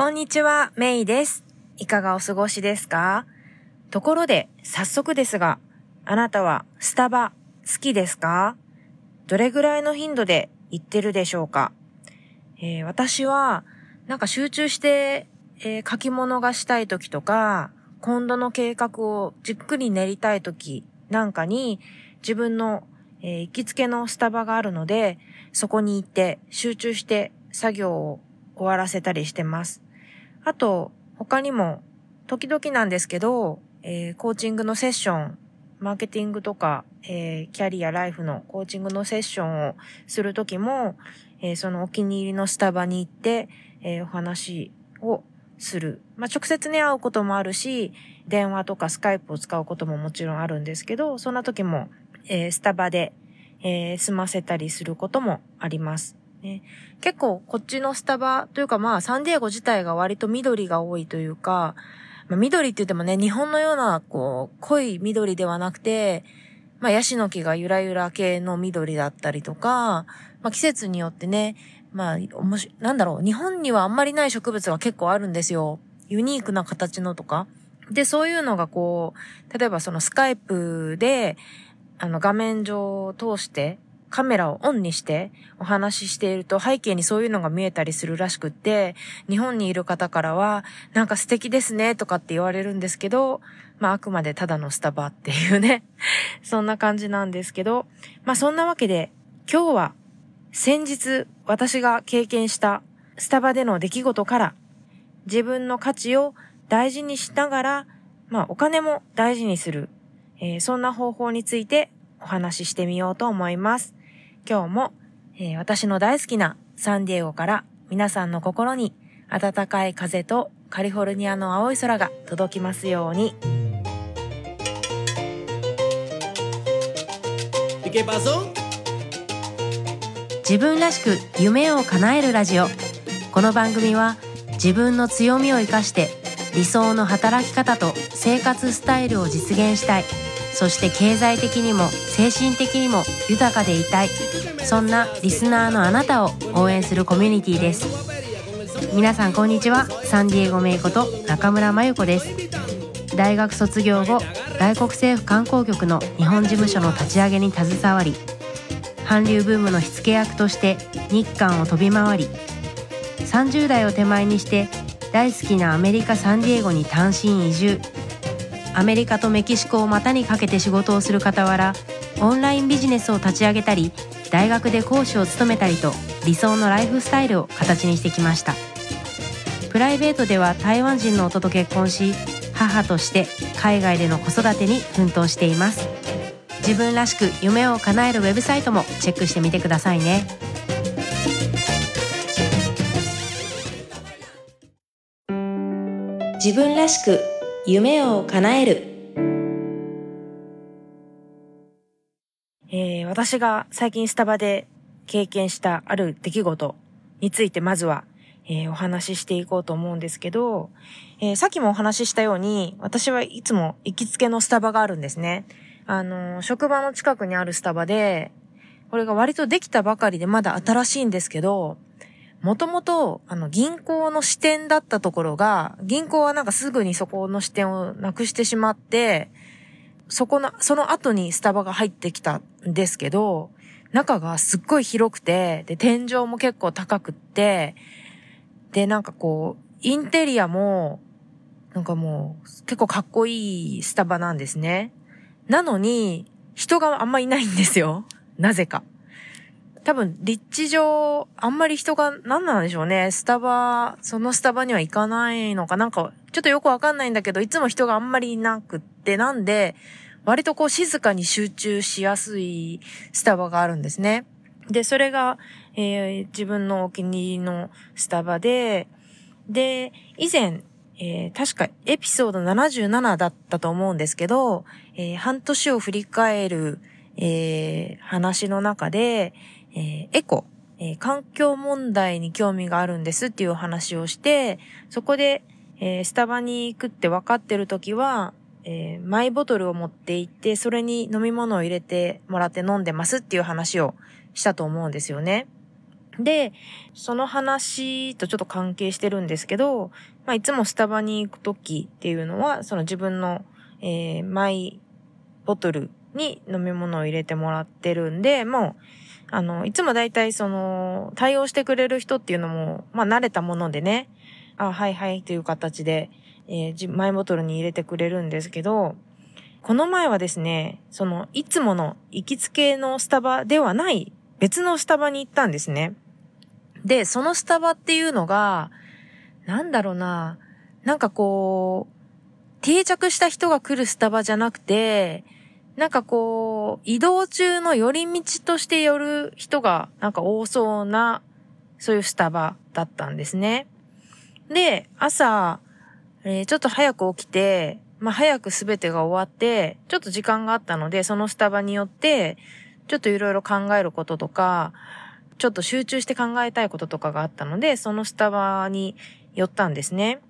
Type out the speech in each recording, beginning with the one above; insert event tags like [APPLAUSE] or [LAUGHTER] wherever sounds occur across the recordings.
こんにちは、メイです。いかがお過ごしですか？ところで、早速ですが、あなたはスタバ好きですか？どれぐらいの頻度で行ってるでしょうか、えー、私は、なんか集中して、えー、書き物がしたい時とか、今度の計画をじっくり練りたい時なんかに、自分の、えー、行きつけのスタバがあるので、そこに行って集中して作業を終わらせたりしてます。あと、他にも、時々なんですけど、えー、コーチングのセッション、マーケティングとか、えー、キャリア、ライフのコーチングのセッションをするときも、えー、そのお気に入りのスタバに行って、えお話をする。まあ、直接ね、会うこともあるし、電話とかスカイプを使うことももちろんあるんですけど、そんな時も、えスタバで、え済ませたりすることもあります。ね、結構こっちのスタバというかまあサンディエゴ自体が割と緑が多いというか、まあ、緑って言ってもね、日本のようなこう濃い緑ではなくて、まあヤシの木がゆらゆら系の緑だったりとか、まあ季節によってね、まあ、おもし、なんだろう、日本にはあんまりない植物が結構あるんですよ。ユニークな形のとか。で、そういうのがこう、例えばそのスカイプで、あの画面上を通してカメラをオンにしてお話ししていると背景にそういうのが見えたりするらしくって、日本にいる方からは、なんか素敵ですねとかって言われるんですけど、まああくまでただのスタバっていうね、[LAUGHS] そんな感じなんですけど、まあそんなわけで、今日は先日私が経験したスタバでの出来事から自分の価値を大事にしながら、まあお金も大事にする、えー、そんな方法についてお話ししてみようと思います。今日も、えー、私の大好きなサンディエゴから皆さんの心に暖かい風とカリフォルニアの青い空が届きますように。自分らしく夢を叶えるラジオ。この番組は自分の強みを生かして理想の働き方と生活スタイルを実現したいそして経済的にも精神的にも豊かでいたい。そんなリスナーのあなたを応援するコミュニティです。皆さんこんにちは。サンディエゴメイこと中村真由子です。大学卒業後外国政府観光局の日本事務所の立ち上げに携わり韓流ブームの火付け役として日韓を飛び回り30代を手前にして大好きなアメリカ・サンディエゴに単身移住。アメリカとメキシコを股にかけて仕事をする傍らオンラインビジネスを立ち上げたり大学で講師を務めたりと理想のライフスタイルを形にしてきました。プライベートでは台湾人の夫と結婚し母として海外での子育てに奮闘しています。自分らしく夢を叶えるウェブサイトもチェックしてみてくださいね。自分らしく夢を叶えるえー、私が最近スタバで経験したある出来事についてまずは、えー、お話ししていこうと思うんですけど、えー、さっきもお話ししたように、私はいつも行きつけのスタバがあるんですね。あの、職場の近くにあるスタバで、これが割とできたばかりでまだ新しいんですけど、もともと、あの、銀行の支店だったところが、銀行はなんかすぐにそこの支店をなくしてしまって、そこの、その後にスタバが入ってきたんですけど、中がすっごい広くて、で、天井も結構高くって、で、なんかこう、インテリアも、なんかもう、結構かっこいいスタバなんですね。なのに、人があんまいないんですよ。なぜか。多分、立地上、あんまり人が、何なんでしょうね。スタバ、そのスタバには行かないのか、なんか、ちょっとよくわかんないんだけど、いつも人があんまりいなくって、なんで、割とこう静かに集中しやすいスタバがあるんですね。で、それが、えー、自分のお気に入りのスタバで、で、以前、えー、確かエピソード77だったと思うんですけど、えー、半年を振り返る、えー、話の中で、えー、エコ、えー、環境問題に興味があるんですっていう話をして、そこで、えー、スタバに行くって分かってる時は、えー、マイボトルを持って行って、それに飲み物を入れてもらって飲んでますっていう話をしたと思うんですよね。で、その話とちょっと関係してるんですけど、まあ、いつもスタバに行くときっていうのは、その自分の、えー、マイボトルに飲み物を入れてもらってるんで、もう、あの、いつもだいたいその、対応してくれる人っていうのも、まあ、慣れたものでね、あ、はいはいという形で、えー、マイボトルに入れてくれるんですけど、この前はですね、その、いつもの行きつけのスタバではない別のスタバに行ったんですね。で、そのスタバっていうのが、なんだろうな、なんかこう、定着した人が来るスタバじゃなくて、なんかこう、移動中の寄り道として寄る人がなんか多そうな、そういうスタバだったんですね。で、朝、えー、ちょっと早く起きて、まあ早くすべてが終わって、ちょっと時間があったので、そのスタバによって、ちょっといろいろ考えることとか、ちょっと集中して考えたいこととかがあったので、そのスタバに寄ったんですね。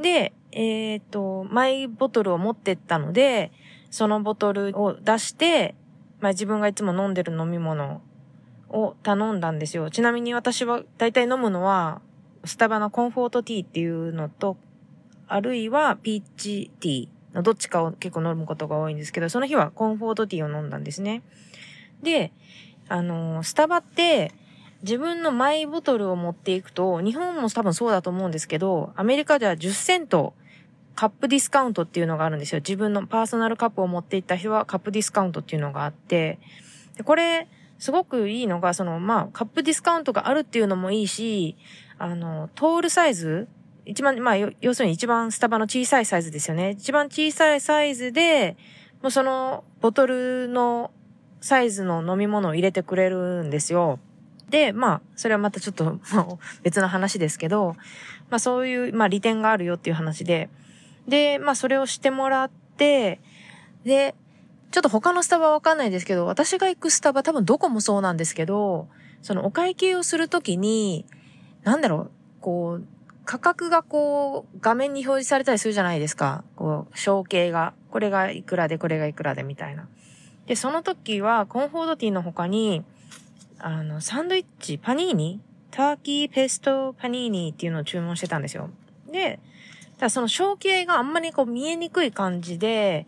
で、えっ、ー、と、マイボトルを持ってったので、そのボトルを出して、まあ自分がいつも飲んでる飲み物を頼んだんですよ。ちなみに私は大体飲むのは、スタバのコンフォートティーっていうのと、あるいはピーチティーのどっちかを結構飲むことが多いんですけど、その日はコンフォートティーを飲んだんですね。で、あのー、スタバって、自分のマイボトルを持っていくと、日本も多分そうだと思うんですけど、アメリカでは10セントカップディスカウントっていうのがあるんですよ。自分のパーソナルカップを持っていった人はカップディスカウントっていうのがあって、でこれ、すごくいいのが、その、まあ、カップディスカウントがあるっていうのもいいし、あの、トールサイズ一番、まあ、要するに一番スタバの小さいサイズですよね。一番小さいサイズで、もうそのボトルのサイズの飲み物を入れてくれるんですよ。で、まあ、それはまたちょっと、まあ、別の話ですけど、まあそういう、まあ利点があるよっていう話で、で、まあそれをしてもらって、で、ちょっと他のスタバはわかんないですけど、私が行くスタバ多分どこもそうなんですけど、そのお会計をするときに、なんだろう、こう、価格がこう、画面に表示されたりするじゃないですか。こう、小形が。これがいくらで、これがいくらで、みたいな。で、その時は、コンフォードティーの他に、あの、サンドイッチ、パニーニ？ターキーペストパニーニっていうのを注文してたんですよ。で、だその小形があんまりこう見えにくい感じで、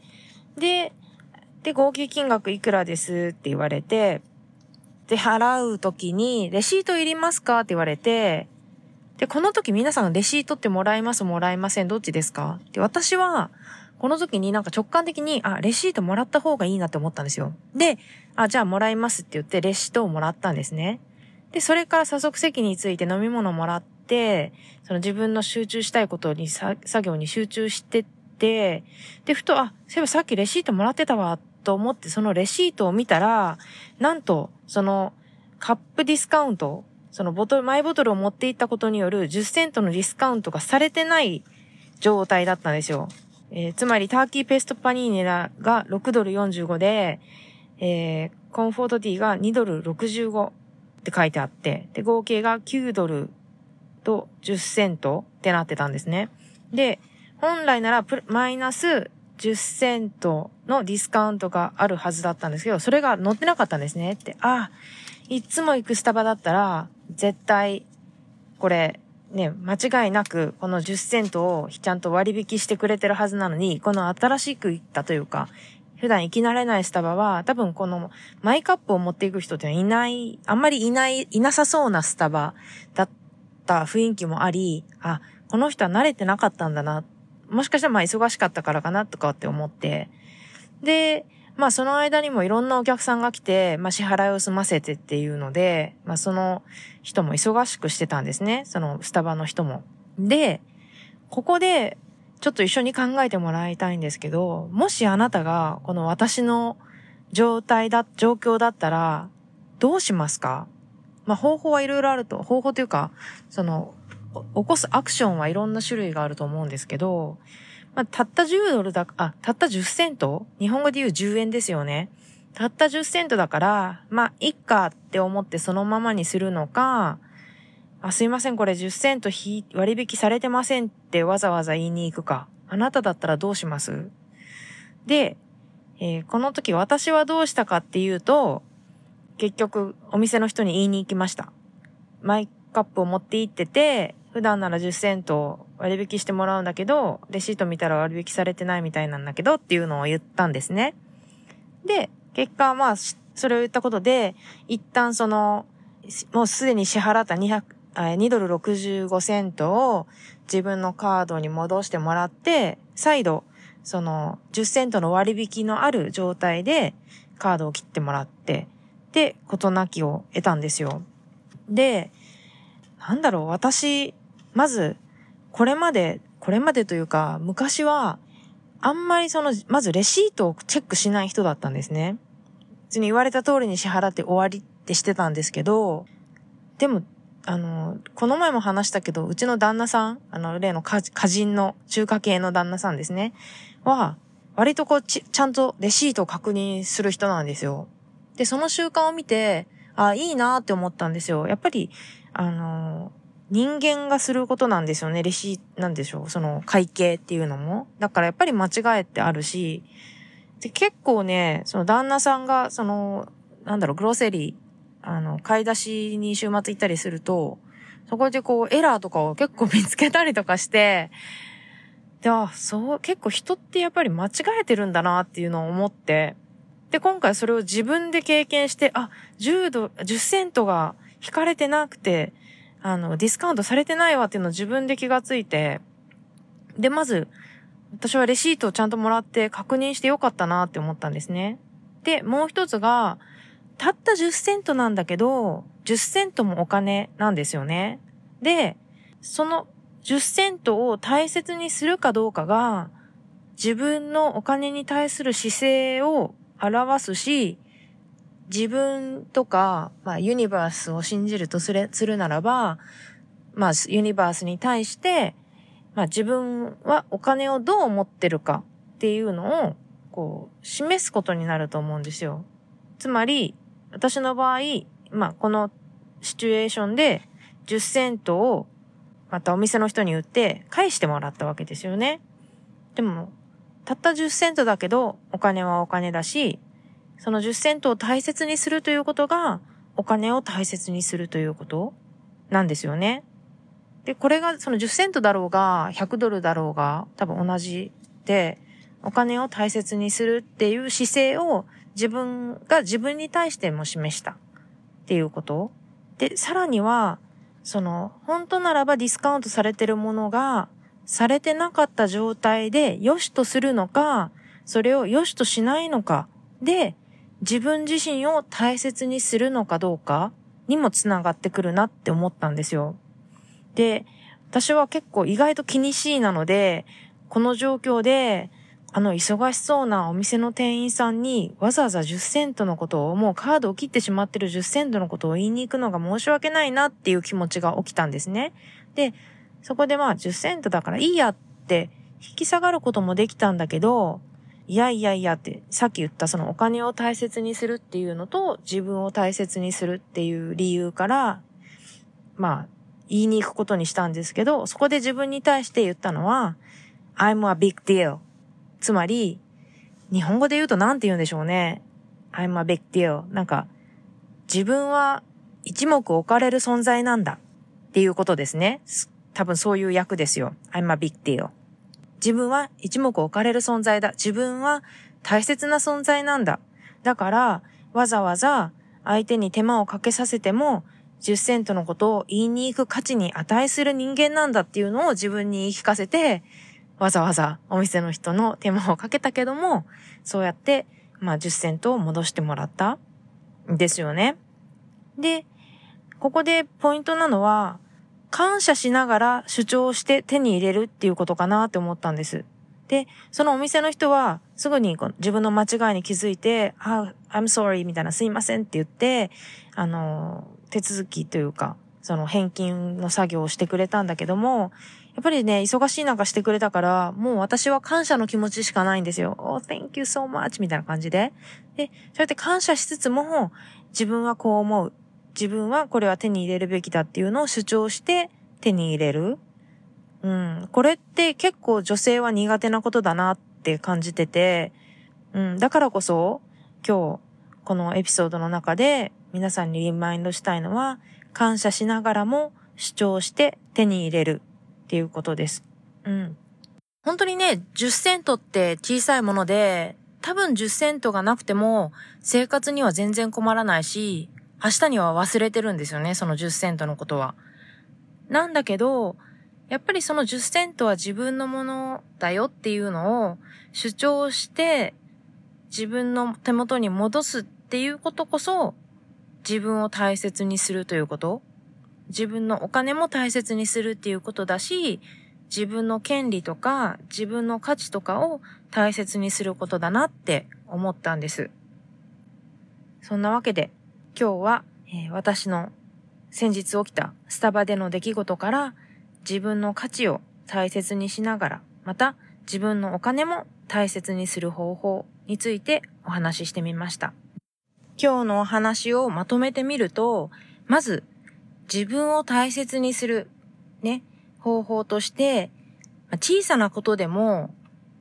で、で、合計金額いくらですって言われて、で、払う時に、レシートいりますかって言われて、で、この時皆さんレシートってもらいますもらいませんどっちですかで、私は、この時になんか直感的に、あ、レシートもらった方がいいなって思ったんですよ。で、あ、じゃあもらいますって言ってレシートをもらったんですね。で、それから早速席について飲み物もらって、その自分の集中したいことに、作業に集中してって、で、ふと、あ、そういえばさっきレシートもらってたわ、と思ってそのレシートを見たら、なんと、そのカップディスカウント、そのボトル、マイボトルを持っていったことによる10セントのディスカウントがされてない状態だったんですよ。えー、つまりターキーペーストパニーネラが6ドル45で、えー、コンフォートティーが2ドル65って書いてあって、で、合計が9ドルと10セントってなってたんですね。で、本来ならマイナス10セントのディスカウントがあるはずだったんですけど、それが載ってなかったんですねって。ああ、いつも行くスタバだったら、絶対、これ、ね、間違いなく、この10セントをちゃんと割引してくれてるはずなのに、この新しく行ったというか、普段行き慣れないスタバは、多分このマイカップを持っていく人っていない、あんまりいない、いなさそうなスタバだっった雰囲気もあり、あ、この人は慣れてなかったんだな。もしかしたらまあ忙しかったからかなとかって思って。で、まあその間にもいろんなお客さんが来て、まあ支払いを済ませてっていうので、まあその人も忙しくしてたんですね。そのスタバの人も。で、ここでちょっと一緒に考えてもらいたいんですけど、もしあなたがこの私の状態だ、状況だったら、どうしますか？まあ方法はいろいろあると、方法というか、その、起こすアクションはいろんな種類があると思うんですけど、まあ、たった10ドルだ、あ、たった10セント？日本語で言う10円ですよね。たった10セントだから、まあ、いっかって思ってそのままにするのか、あ、すいません、これ10セント割引されてませんってわざわざ言いに行くか。あなただったらどうします？で、えー、この時私はどうしたかっていうと、結局お店の人に言いに行きました。マイカップを持って行ってて、普段なら10セント割引してもらうんだけど、レシート見たら割引されてないみたいなんだけどっていうのを言ったんですね。で、結果まあ、それを言ったことで、一旦その、もうすでに支払った200、2ドル65セントを自分のカードに戻してもらって、再度、その10セントの割引のある状態でカードを切ってもらって、で、事なきを得たんですよ。で、なんだろう、私、まず、これまで、これまでというか、昔は、あんまりその、まずレシートをチェックしない人だったんですね。別に言われた通りに支払って終わりってしてたんですけど、でも、あの、この前も話したけど、うちの旦那さん、あの、例の家人の中華系の旦那さんですね、は、割とこうち、ちゃんとレシートを確認する人なんですよ。で、その習慣を見て、あ、いいなって思ったんですよ。やっぱり、あの、人間がすることなんですよね。レシー、なんでしょう。その会計っていうのも。だからやっぱり間違えってあるし、で、結構ね、その旦那さんが、その、なんだろう、グロセリー、あの、買い出しに週末行ったりすると、そこでこう、エラーとかを結構見つけたりとかして、で、あ、そう、結構人ってやっぱり間違えてるんだなっていうのを思って、で、今回それを自分で経験して、あ、10度、10セントが引かれてなくて、あの、ディスカウントされてないわっていうのを自分で気がついて、で、まず、私はレシートをちゃんともらって確認してよかったなって思ったんですね。で、もう一つが、たった10セントなんだけど、10セントもお金なんですよね。で、その10セントを大切にするかどうかが、自分のお金に対する姿勢を表すし、自分とか、まあ、ユニバースを信じるとするならば、まあ、ユニバースに対して、まあ、自分はお金をどう思ってるかっていうのを、こう、示すことになると思うんですよ。つまり、私の場合、まあ、このシチュエーションで10セントをまたお店の人に売って返してもらったわけですよね。でも、たった10セントだけど、お金はお金だし、その10セントを大切にするということが、お金を大切にするということなんですよね。で、これがその10セントだろうが、100ドルだろうが、多分同じで、お金を大切にするっていう姿勢を自分が自分に対しても示したっていうこと。で、さらには、その、本当ならばディスカウントされてるものが、されてなかった状態で良しとするのか、それを良しとしないのか、で、自分自身を大切にするのかどうかにもつながってくるなって思ったんですよ。で、私は結構意外と気にしいなので、この状況で、あの忙しそうなお店の店員さんにわざわざ10セントのことをもうカードを切ってしまってる10セントのことを言いに行くのが申し訳ないなっていう気持ちが起きたんですね。で、そこでまあ10セントだからいいやって引き下がることもできたんだけど、いやいやいやって、さっき言ったそのお金を大切にするっていうのと自分を大切にするっていう理由から、まあ、言いに行くことにしたんですけど、そこで自分に対して言ったのは、I'm a big deal. つまり、日本語で言うと何て言うんでしょうね。I'm a big deal. なんか、自分は一目置かれる存在なんだっていうことですね。多分そういう役ですよ。I'm a big deal. 自分は一目置かれる存在だ。自分は大切な存在なんだ。だから、わざわざ相手に手間をかけさせても、10セントのことを言いに行く価値に値する人間なんだっていうのを自分に言い聞かせて、わざわざお店の人の手間をかけたけども、そうやって、まあ10セントを戻してもらったんですよね。で、ここでポイントなのは、感謝しながら主張して手に入れるっていうことかなって思ったんです。で、そのお店の人はすぐに自分の間違いに気づいて、あ、I'm sorry みたいなすいませんって言って、あの、手続きというか、その返金の作業をしてくれたんだけども、やっぱりね、忙しい中してくれたから、もう私は感謝の気持ちしかないんですよ。Oh, thank you so much みたいな感じで。で、そうやって感謝しつつも、自分はこう思う。自分はこれは手に入れるべきだっていうのを主張して手に入れる。うん。これって結構女性は苦手なことだなって感じてて、うん。だからこそ、今日、このエピソードの中で皆さんにリマインドしたいのは、感謝しながらも主張して手に入れるっていうことです。うん。本当にね、10セントって小さいもので、多分10セントがなくても生活には全然困らないし、明日には忘れてるんですよね、その10セントのことは。なんだけど、やっぱりその10セントは自分のものだよっていうのを主張して自分の手元に戻すっていうことこそ自分を大切にするということ。自分のお金も大切にするっていうことだし、自分の権利とか自分の価値とかを大切にすることだなって思ったんです。そんなわけで今日は、えー、私の先日起きたスタバでの出来事から自分の価値を大切にしながら、また自分のお金も大切にする方法についてお話ししてみました。今日のお話をまとめてみると、まず、自分を大切にする、ね、方法として、小さなことでも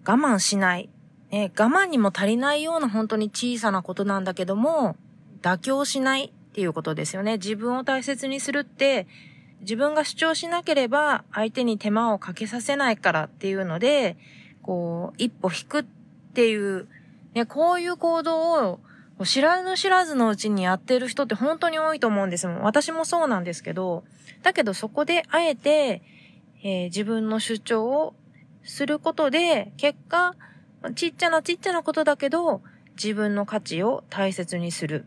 我慢しない。ね、我慢にも足りないような本当に小さなことなんだけども、妥協しないっていうことですよね。自分を大切にするって、自分が主張しなければ相手に手間をかけさせないからっていうので、こう、一歩引くっていう、ね、こういう行動を知らぬ知らずのうちにやってる人って本当に多いと思うんですもん。私もそうなんですけど、だけどそこであえて、えー、自分の主張をすることで、結果、ちっちゃなちっちゃなことだけど、自分の価値を大切にする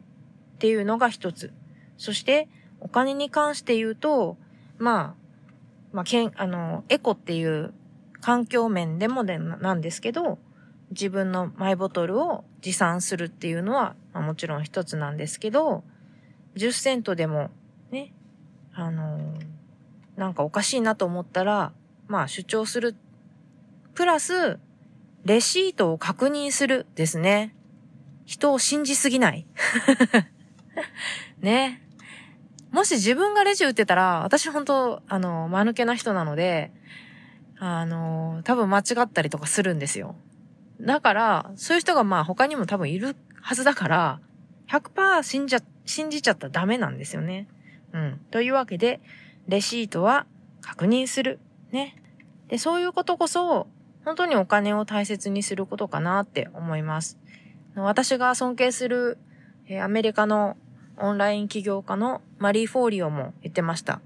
っていうのが一つ。そして、お金に関して言うと、まあ、まあ、けん、あの、エコっていう環境面でもでなんですけど、自分のマイボトルを持参するっていうのは、まあ、もちろん一つなんですけど、10セントでもね、あの、なんかおかしいなと思ったら、まあ主張する。プラス、レシートを確認するですね。人を信じすぎない。[LAUGHS] [LAUGHS] ね。もし自分がレジ打ってたら、私本当あの、間抜けな人なので、あの、多分間違ったりとかするんですよ。だから、そういう人がまあ他にも多分いるはずだから、100%信じゃ、信じちゃったらダメなんですよね。うん。というわけで、レシートは確認する。ね。で、そういうことこそ、本当にお金を大切にすることかなって思います。私が尊敬する、えアメリカのオンライン起業家のマリー・フォーリオも言ってました。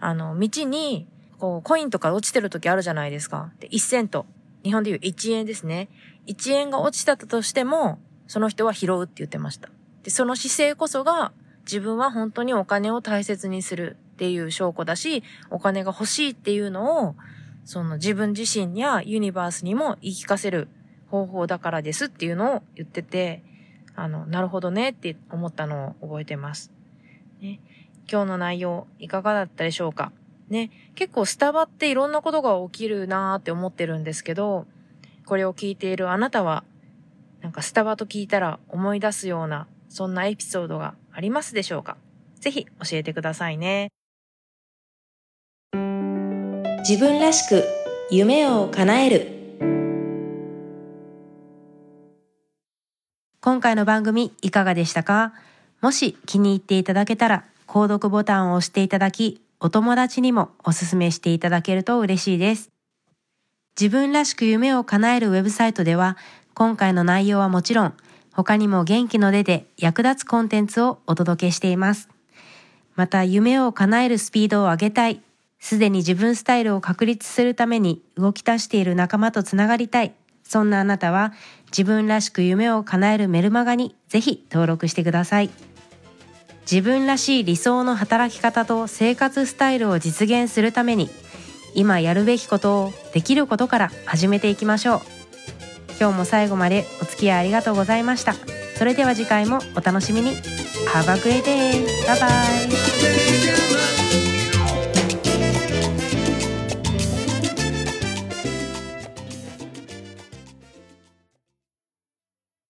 あの、道に、こう、コインとか落ちてる時あるじゃないですか。で、1セント。日本でいう1円ですね。1円が落ちたとしても、その人は拾うって言ってました。で、その姿勢こそが自分は本当にお金を大切にするっていう証拠だし、お金が欲しいっていうのを、その自分自身やユニバースにも言い聞かせる方法だからですっていうのを言ってて、あの、なるほどねって思ったのを覚えてます。ね、今日の内容いかがだったでしょうか？ね、結構スタバっていろんなことが起きるなーって思ってるんですけど、これを聞いているあなたは、なんかスタバと聞いたら思い出すような、そんなエピソードがありますでしょうか？ぜひ教えてくださいね。自分らしく夢を叶える。今回の番組いかがでしたか？もし気に入っていただけたら、購読ボタンを押していただき、お友達にもおすすめしていただけると嬉しいです。自分らしく夢を叶えるウェブサイトでは、今回の内容はもちろん、他にも元気の出で役立つコンテンツをお届けしています。また、夢を叶えるスピードを上げたい、すでに自分スタイルを確立するために動き出している仲間とつながりたい、そんなあなたは、自分らしく夢を叶えるメルマガにぜひ登録してください。自分らしい理想の働き方と生活スタイルを実現するために今やるべきことをできることから始めていきましょう今日も最後までお付き合いありがとうございましたそれでは次回もお楽しみに Have a great day! バイバイ